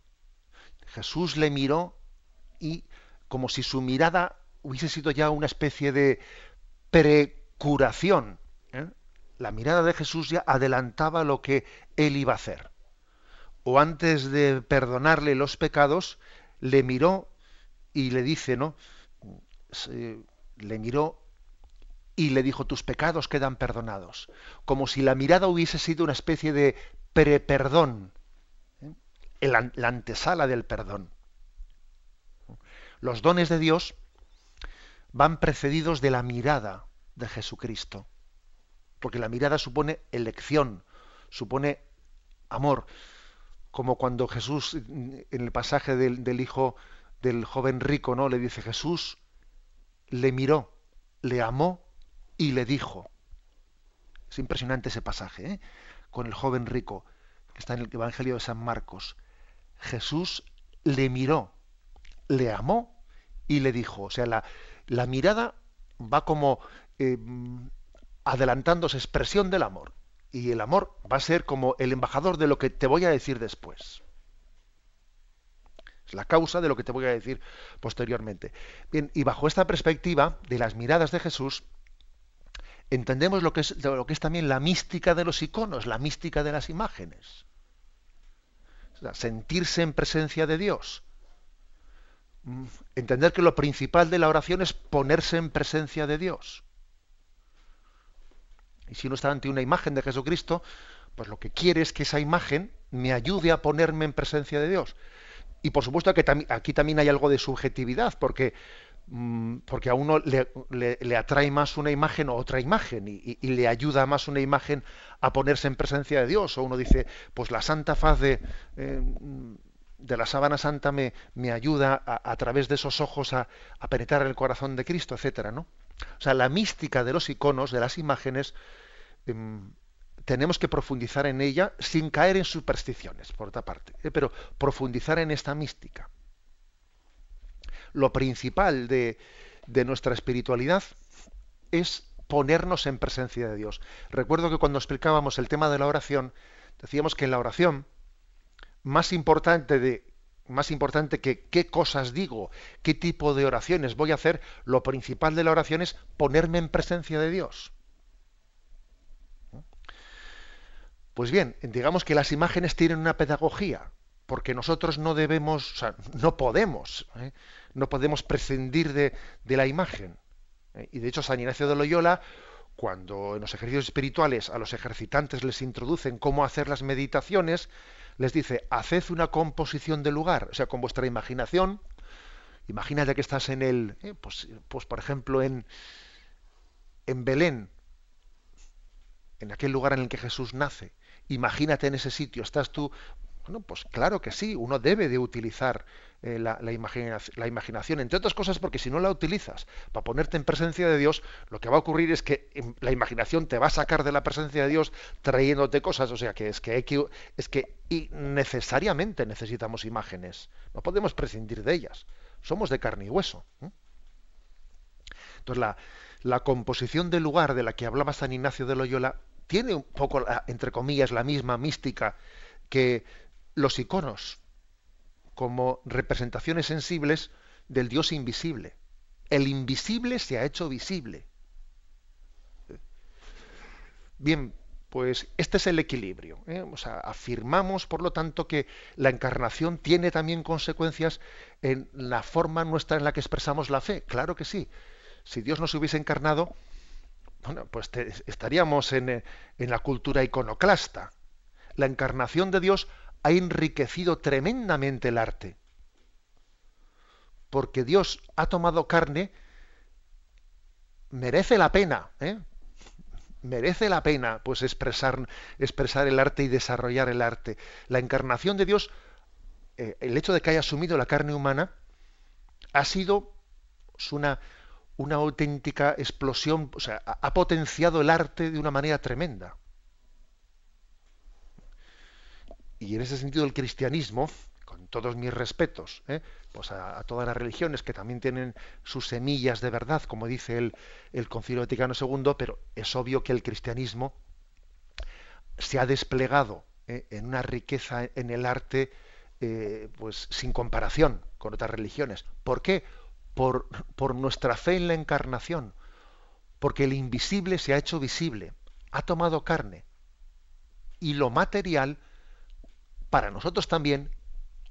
[SPEAKER 1] Jesús le miró y como si su mirada hubiese sido ya una especie de precuración. ¿eh? La mirada de Jesús ya adelantaba lo que él iba a hacer. O antes de perdonarle los pecados, le miró y le dice, ¿no? Le miró y le dijo, tus pecados quedan perdonados, como si la mirada hubiese sido una especie de preperdón, ¿eh? la antesala del perdón. Los dones de Dios van precedidos de la mirada de Jesucristo, porque la mirada supone elección, supone amor, como cuando Jesús, en el pasaje del, hijo del joven rico, ¿no? Le dice Jesús, le miró, le amó y le dijo. Es impresionante ese pasaje, ¿eh? con el joven rico, que está en el Evangelio de San Marcos. Jesús le miró, le amó y le dijo. O sea, la, la mirada va como eh, adelantándose, expresión del amor. y el amor va a ser como el embajador de lo que te voy a decir después. Es la causa de lo que te voy a decir posteriormente. Bien, y bajo esta perspectiva de las miradas de Jesús, entendemos lo que es, lo que es también la mística de los iconos, la mística de las imágenes. sentirse en presencia de Dios. Mm, entender que lo principal de la oración es ponerse en presencia de Dios. Y si uno está ante una imagen de Jesucristo, pues lo que quiere es que esa imagen me ayude a ponerme en presencia de Dios. Y por supuesto que aquí también hay algo de subjetividad, porque, mm, porque a uno le, atrae más una imagen o otra imagen y, le ayuda más una imagen a ponerse en presencia de Dios. O uno dice, pues la santa faz de, eh, de la sábana santa me, me ayuda a, través de esos ojos a, a penetrar el corazón de Cristo, etcétera, ¿no? O sea, la mística de los iconos, de las imágenes, Em, tenemos que profundizar en ella sin caer en supersticiones, por otra parte, ¿eh? pero profundizar en esta mística. Lo principal de, de nuestra espiritualidad es ponernos en presencia de Dios. Recuerdo que cuando explicábamos el tema de la oración, decíamos que en la oración, más importante de más importante que qué cosas digo, qué tipo de oraciones voy a hacer, lo principal de la oración es ponerme en presencia de Dios. Pues bien, digamos que las imágenes tienen una pedagogía, porque nosotros no debemos, o sea, no podemos, ¿eh? no podemos prescindir de, la imagen. ¿eh? Y de hecho, San Ignacio de Loyola, cuando en los ejercicios espirituales a los ejercitantes les introducen cómo hacer las meditaciones, les dice, haced una composición del lugar, o sea, con vuestra imaginación. Imagínate que estás en el, ¿eh? pues, pues por ejemplo en, en Belén, en aquel lugar en el que Jesús nace imagínate en ese sitio, estás tú, bueno, pues claro que sí, uno debe de utilizar eh, la, imaginación, entre otras cosas porque si no la utilizas para ponerte en presencia de Dios, lo que va a ocurrir es que em, la imaginación te va a sacar de la presencia de Dios trayéndote cosas, o sea que es que, es que necesariamente necesitamos imágenes, no podemos prescindir de ellas, somos de carne y hueso. Entonces la, la composición del lugar de la que hablaba San Ignacio de Loyola tiene un poco, entre comillas, la misma mística que los iconos, como representaciones sensibles del Dios invisible. El invisible se ha hecho visible. Bien, pues este es el equilibrio. ¿eh? Afirmamos, por lo tanto, que la encarnación tiene también consecuencias en la forma nuestra en la que expresamos la fe. Claro que sí. Si Dios no se hubiese encarnado, bueno, pues estaríamos en, en la cultura iconoclasta. La encarnación de Dios ha enriquecido tremendamente el arte. Porque Dios ha tomado carne, merece la pena, ¿eh? merece la pena pues expresar, expresar el arte y desarrollar el arte. La encarnación de Dios, eh, el hecho de que haya asumido la carne humana, ha sido una, una auténtica explosión, o sea, ha potenciado el arte de una manera tremenda. Y en ese sentido el cristianismo, con todos mis respetos, ¿eh? pues a, todas las religiones que también tienen sus semillas de verdad, como dice el, el Concilio Vaticano II, pero es obvio que el cristianismo se ha desplegado ¿eh? en una riqueza en el arte eh, pues sin comparación con otras religiones. ¿Por qué? por, por nuestra fe en la encarnación, porque el invisible se ha hecho visible, ha tomado carne. Y lo material, para nosotros también,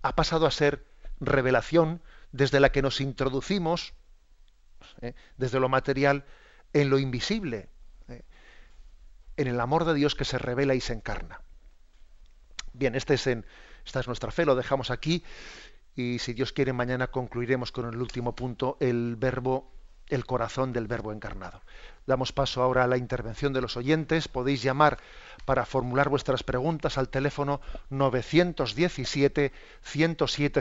[SPEAKER 1] ha pasado a ser revelación desde la que nos introducimos, ¿eh? desde lo material, en lo invisible, ¿eh? en el amor de Dios que se revela y se encarna. Bien, este es en, esta es nuestra fe, lo dejamos aquí y si Dios quiere mañana concluiremos con el último punto, el verbo, el corazón del verbo encarnado. Damos paso ahora a la intervención de los oyentes. Podéis llamar para formular vuestras preguntas al teléfono 917 107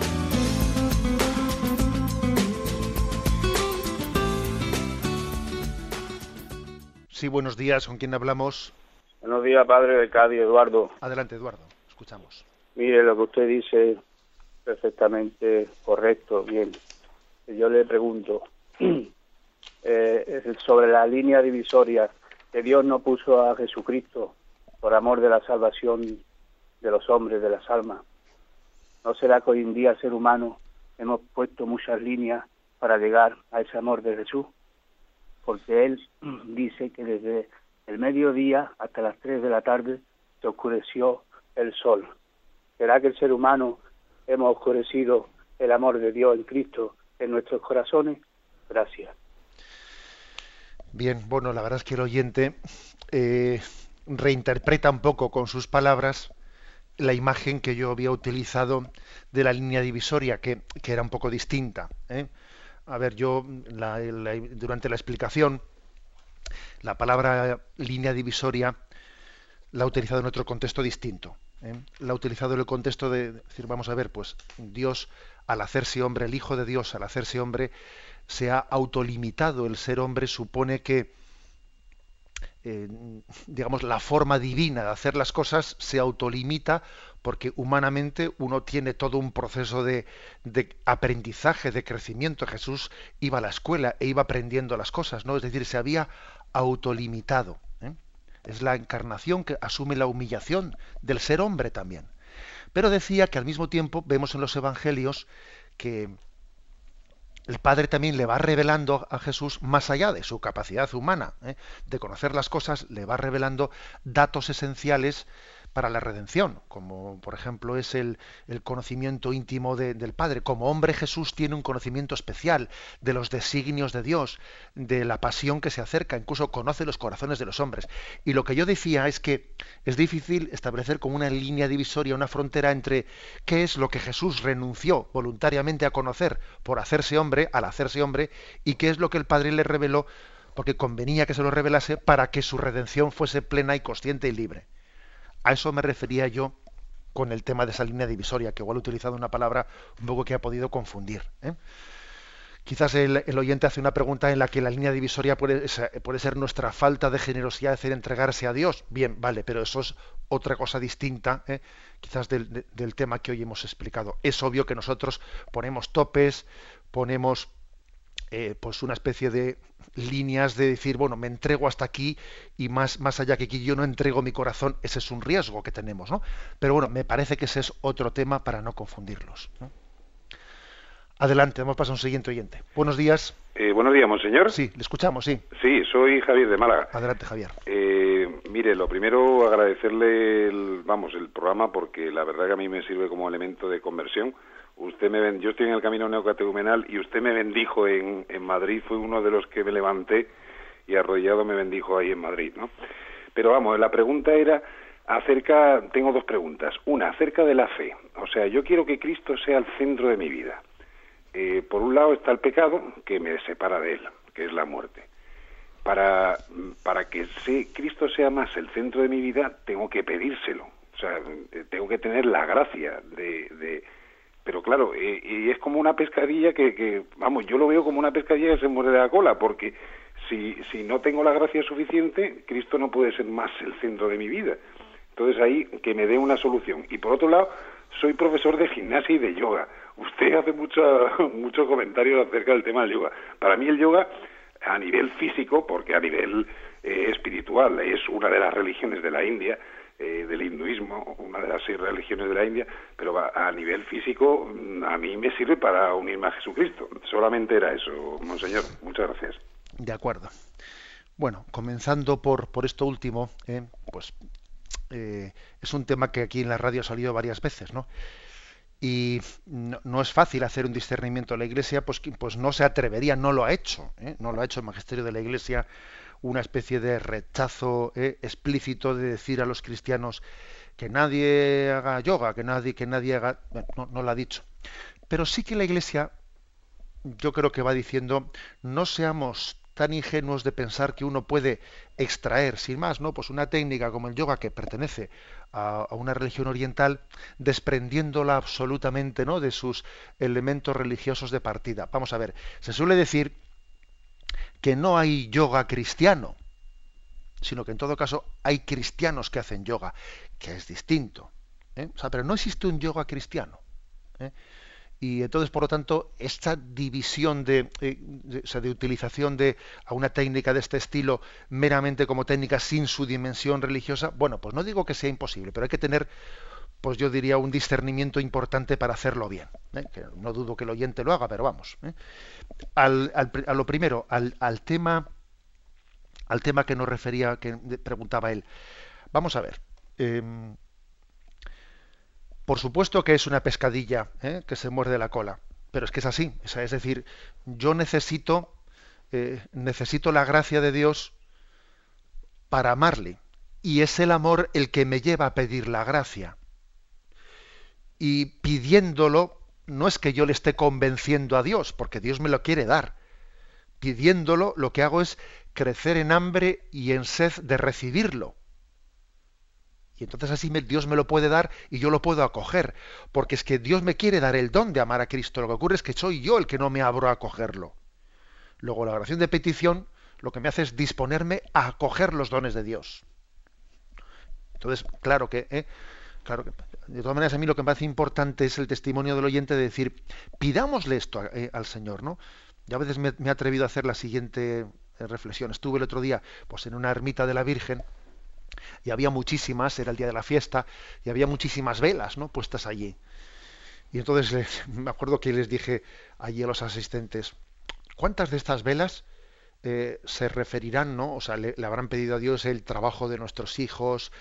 [SPEAKER 1] Sí, buenos días. ¿Con quién hablamos?
[SPEAKER 3] Buenos días, padre de Cádiz, Eduardo.
[SPEAKER 1] Adelante, Eduardo. Escuchamos.
[SPEAKER 3] Mire, lo que usted dice perfectamente correcto. Bien, yo le pregunto eh, sobre la línea divisoria que Dios no puso a Jesucristo por amor de la salvación de los hombres, de las almas. ¿No será que hoy en día, ser humano, hemos puesto muchas líneas para llegar a ese amor de Jesús? Porque él dice que desde el mediodía hasta las 3 de la tarde se oscureció el sol. ¿Será que el ser humano hemos oscurecido el amor de Dios en Cristo en nuestros corazones? Gracias.
[SPEAKER 1] Bien, bueno, la verdad es que el oyente eh, reinterpreta un poco con sus palabras la imagen que yo había utilizado de la línea divisoria, que, era un poco distinta. ¿eh? A ver, yo durante la explicación, la palabra línea divisoria la he utilizado en otro contexto distinto. ¿eh? La he utilizado en el contexto de decir, vamos a ver, pues Dios, al hacerse hombre, el Hijo de Dios, al hacerse hombre, se ha autolimitado. El ser hombre supone que, eh, digamos, la forma divina de hacer las cosas se autolimita porque humanamente uno tiene todo un proceso de, aprendizaje, de crecimiento. Jesús iba a la escuela e iba aprendiendo las cosas, ¿no? Es decir, se había autolimitado. ¿eh? Es la encarnación que asume la humillación del ser hombre también. Pero decía que al mismo tiempo vemos en los evangelios que el Padre también le va revelando a Jesús más allá de su capacidad humana ¿eh? de conocer las cosas, le va revelando datos esenciales para la redención, como por ejemplo es el, conocimiento íntimo del Padre. Como hombre Jesús tiene un conocimiento especial de los designios de Dios, de la pasión que se acerca, incluso conoce los corazones de los hombres. Y lo que yo decía es que es difícil establecer como una línea divisoria, una frontera entre qué es lo que Jesús renunció voluntariamente a conocer por hacerse hombre, al hacerse hombre, y qué es lo que el Padre le reveló porque convenía que se lo revelase para que su redención fuese plena y consciente y libre. A eso me refería yo con el tema de esa línea divisoria, que igual he utilizado una palabra un poco que ha podido confundir. ¿eh? Quizás el, oyente hace una pregunta en la que la línea divisoria puede, ser nuestra falta de generosidad de hacer entregarse a Dios. Bien, vale, pero eso es otra cosa distinta, ¿eh? quizás del, del tema que hoy hemos explicado. Es obvio que nosotros ponemos topes, ponemos eh, pues una especie de líneas de decir, bueno, me entrego hasta aquí y más, más allá que aquí yo no entrego mi corazón, ese es un riesgo que tenemos, ¿no? Pero bueno, me parece que ese es otro tema para no confundirlos. Adelante, vamos a pasar a un siguiente oyente. Buenos días.
[SPEAKER 4] Eh, buenos días, monseñor.
[SPEAKER 1] Sí, le escuchamos, sí.
[SPEAKER 4] Sí, soy Javier de Málaga.
[SPEAKER 1] Adelante, Javier.
[SPEAKER 4] Eh, mire, lo primero agradecerle, el, vamos, el programa porque la verdad que a mí me sirve como elemento de conversión usted me yo estoy en el camino neocatecumenal y usted me bendijo en, en Madrid, fue uno de los que me levanté y arrodillado me bendijo ahí en Madrid, ¿no? Pero vamos, la pregunta era acerca, tengo dos preguntas. Una, acerca de la fe. O sea, yo quiero que Cristo sea el centro de mi vida. Eh, por un lado está el pecado que me separa de él, que es la muerte. Para, para que Cristo sea más el centro de mi vida, tengo que pedírselo. O sea, tengo que tener la gracia de pero claro, eh, y es como una pescadilla que, que, vamos, yo lo veo como una pescadilla que se muere de la cola, porque si, si no tengo la gracia suficiente, Cristo no puede ser más el centro de mi vida. Entonces ahí que me dé una solución. Y por otro lado, soy profesor de gimnasia y de yoga. Usted hace mucho, muchos comentarios acerca del tema del yoga. Para mí el yoga, a nivel físico, porque a nivel eh, espiritual es una de las religiones de la India, eh, del hinduismo, una de las seis religiones de la India, pero a, nivel físico mm, a mí me sirve para unirme a Jesucristo. Solamente era eso, monseñor. Muchas gracias.
[SPEAKER 1] De acuerdo. Bueno, comenzando por, por esto último, eh, pues eh, es un tema que aquí en la radio ha salido varias veces, ¿no? Y no, es fácil hacer un discernimiento de la Iglesia, pues, pues no se atrevería, no lo ha hecho, no lo ha hecho el magisterio de la Iglesia, una especie de rechazo explícito de decir a los cristianos que nadie haga yoga, que nadie, que nadie haga, no, no lo ha dicho. Pero sí que la Iglesia, yo creo que va diciendo, no seamos tan ingenuos de pensar que uno puede extraer, sin más, ¿no? Pues una técnica como el yoga que pertenece a, una religión oriental, desprendiéndola absolutamente, ¿no? De sus elementos religiosos de partida. Vamos a ver, se suele decir que no hay yoga cristiano, sino que en todo caso hay cristianos que hacen yoga, que es distinto. ¿eh? O sea, pero no existe un yoga cristiano. ¿eh? y entonces por lo tanto esta división de, eh, de, utilización de a una técnica de este estilo meramente como técnica sin su dimensión religiosa bueno pues no digo que sea imposible pero hay que tener pues yo diría un discernimiento importante para hacerlo bien ¿eh? no dudo que el oyente lo haga pero vamos ¿eh? al, a lo primero al, al, tema al tema que nos refería que preguntaba él vamos a ver em, por supuesto que es una pescadilla ¿eh? que se muerde la cola, pero es que es así. Es decir, yo necesito, necesito la gracia de Dios para amarle. Y es el amor el que me lleva a pedir la gracia. Y pidiéndolo, no es que yo le esté convenciendo a Dios, porque Dios me lo quiere dar. Pidiéndolo, lo que hago es crecer en hambre y en sed de recibirlo. Y entonces así Dios me lo puede dar y yo lo puedo acoger. Porque es que Dios me quiere dar el don de amar a Cristo. Lo que ocurre es que soy yo el que no me abro a acogerlo. Luego la oración de petición lo que me hace es disponerme a acoger los dones de Dios. Entonces, claro que, ¿eh? claro que, de todas maneras a mí lo que me parece importante es el testimonio del oyente de decir, pidámosle esto eh, al Señor, ¿no? Ya a veces me, me, he atrevido a hacer la siguiente eh, reflexión. Estuve el otro día, pues en una ermita de la Virgen, y había muchísimas, era el día de la fiesta, y había muchísimas velas ¿no? puestas allí. Y entonces me acuerdo que les dije allí a los asistentes, ¿cuántas de estas velas eh, se referirán, ¿no? O sea, le, habrán pedido a Dios el trabajo de nuestros hijos,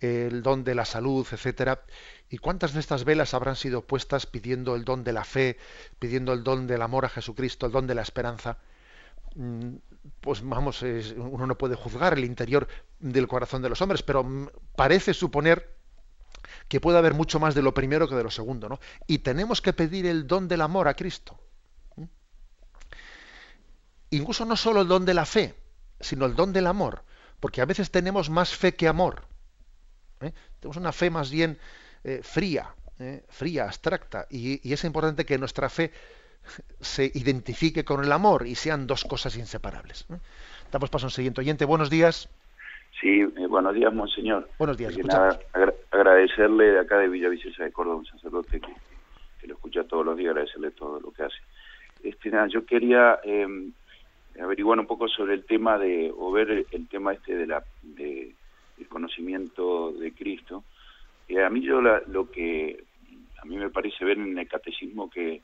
[SPEAKER 1] el don de la salud, etcétera. ¿Y cuántas de estas velas habrán sido puestas pidiendo el don de la fe, pidiendo el don del amor a Jesucristo, el don de la esperanza? Mm, pues vamos, uno no puede juzgar el interior del corazón de los hombres, pero parece suponer que puede haber mucho más de lo primero que de lo segundo, ¿no? Y tenemos que pedir el don del amor a Cristo. Incluso no solo el don de la fe, sino el don del amor, porque a veces tenemos más fe que amor. ¿Eh? Tenemos una fe más bien eh, fría, ¿eh? fría, abstracta, y, y es importante que nuestra fe se identifique con el amor y sean dos cosas inseparables. Damos paso a un siguiente oyente. Buenos días.
[SPEAKER 5] Sí, buenos días, monseñor.
[SPEAKER 1] Buenos días.
[SPEAKER 5] agradecerle de acá de Villaviciosa de Córdoba, un sacerdote que, lo escucha todos los días, agradecerle todo lo que hace. Este, nada, yo quería em, averiguar un poco sobre el tema de, o ver el, tema este de la de, el conocimiento de Cristo. Eh, a mí yo lo que a mí me parece ver en el catecismo que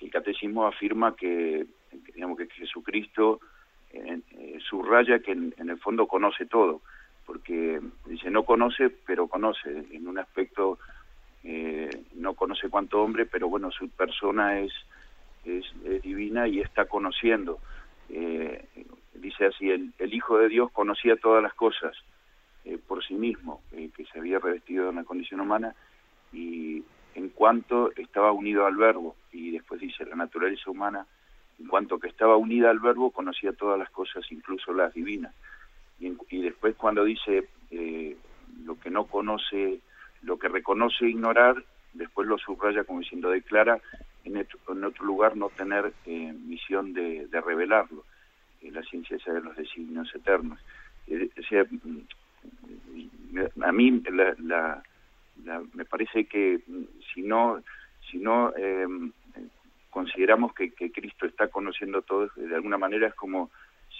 [SPEAKER 5] el catecismo afirma que, digamos, que Jesucristo eh, eh, subraya que en, el fondo conoce todo, porque dice no conoce, pero conoce, en un aspecto eh, no conoce cuánto hombre, pero bueno, su persona es, es, divina y está conociendo. dice así, el, el, Hijo de Dios conocía todas las cosas por sí mismo, que se había revestido de una condición humana y en cuanto estaba unido al verbo, y después dice la naturaleza humana, en cuanto que estaba unida al verbo, conocía todas las cosas, incluso las divinas. Y, después cuando dice eh, lo que no conoce, lo que reconoce ignorar, después lo subraya como diciendo, declara en, otro lugar no tener eh, misión de, revelarlo, eh, la ciencia esa de los designios eternos. A mí la me parece que si no, si no em, consideramos que, Cristo está conociendo todo, de alguna manera es como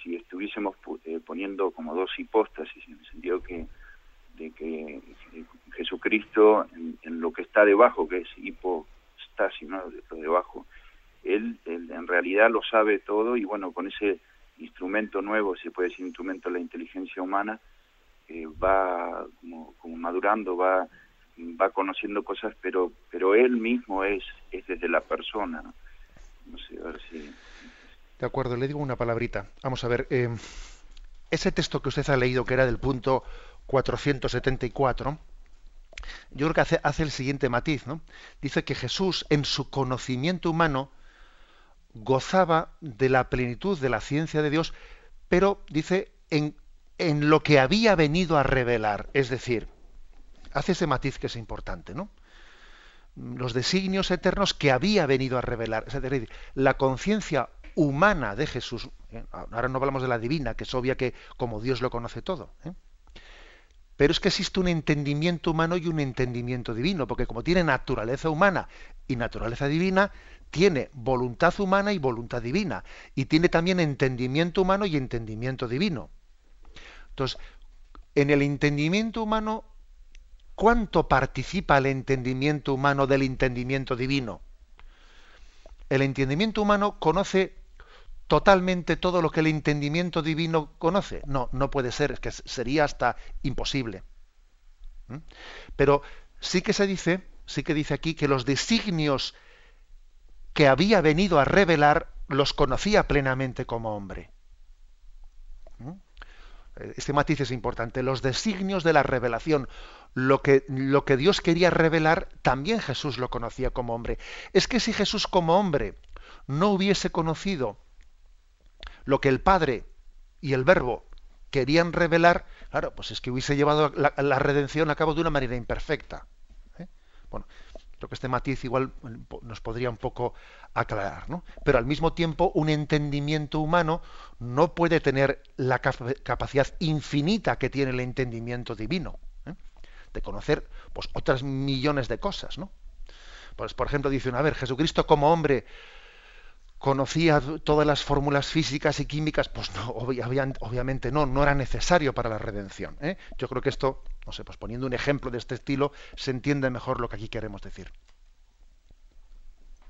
[SPEAKER 5] si estuviésemos eh, poniendo como dos hipóstasis, en el sentido que de que Jesucristo en, lo que está debajo, que es hipostasis, ¿no? lo debajo, él, en realidad lo sabe todo y bueno, con ese instrumento nuevo, se puede decir instrumento de la inteligencia humana, eh, va como, madurando, va va conociendo cosas, pero pero él mismo es es desde la persona. No, sé, a ver si...
[SPEAKER 1] De acuerdo, le digo una palabrita. Vamos a ver, eh, ese texto que usted ha leído, que era del punto 474, yo creo que hace, hace el siguiente matiz, ¿no? Dice que Jesús, en su conocimiento humano, gozaba de la plenitud de la ciencia de Dios, pero dice en, en lo que había venido a revelar, es decir, hace ese matiz que es importante, ¿no? Los designios eternos que había venido a revelar, es decir, la conciencia humana de Jesús, ¿eh? ahora no hablamos de la divina, que es obvia que como Dios lo conoce todo, ¿eh? pero es que existe un entendimiento humano y un entendimiento divino, porque como tiene naturaleza humana y naturaleza divina, tiene voluntad humana y voluntad divina, y tiene también entendimiento humano y entendimiento divino. Entonces, en el entendimiento humano, ¿cuánto participa el entendimiento humano del entendimiento divino? El entendimiento humano conoce totalmente todo lo que el entendimiento divino conoce. No, no puede ser, es que sería hasta imposible. ¿Mm? Pero sí que se dice, sí que dice aquí que los designios que había venido a revelar los conocía plenamente como hombre. Este matiz es importante. Los designios de la revelación, lo que, lo que Dios quería revelar, también Jesús lo conocía como hombre. Es que si Jesús como hombre no hubiese conocido lo que el Padre y el Verbo querían revelar, claro, pues es que hubiese llevado la, redención a cabo de una manera imperfecta. ¿eh? Bueno, creo que este matiz igual nos podría un poco aclarar, ¿no? Pero al mismo tiempo, un entendimiento humano no puede tener la capacidad infinita que tiene el entendimiento divino, ¿eh? de conocer pues otras millones de cosas, ¿no? Pues, por ejemplo, dice a ver, Jesucristo como hombre conocía todas las fórmulas físicas y químicas, pues no, obviamente no, no era necesario para la redención. ¿eh? Yo creo que esto, no sé, pues poniendo un ejemplo de este estilo, se entiende mejor lo que aquí queremos decir.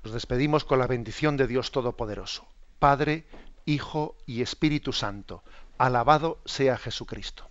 [SPEAKER 1] Nos despedimos con la bendición de Dios Todopoderoso, Padre, Hijo y Espíritu Santo. Alabado sea Jesucristo.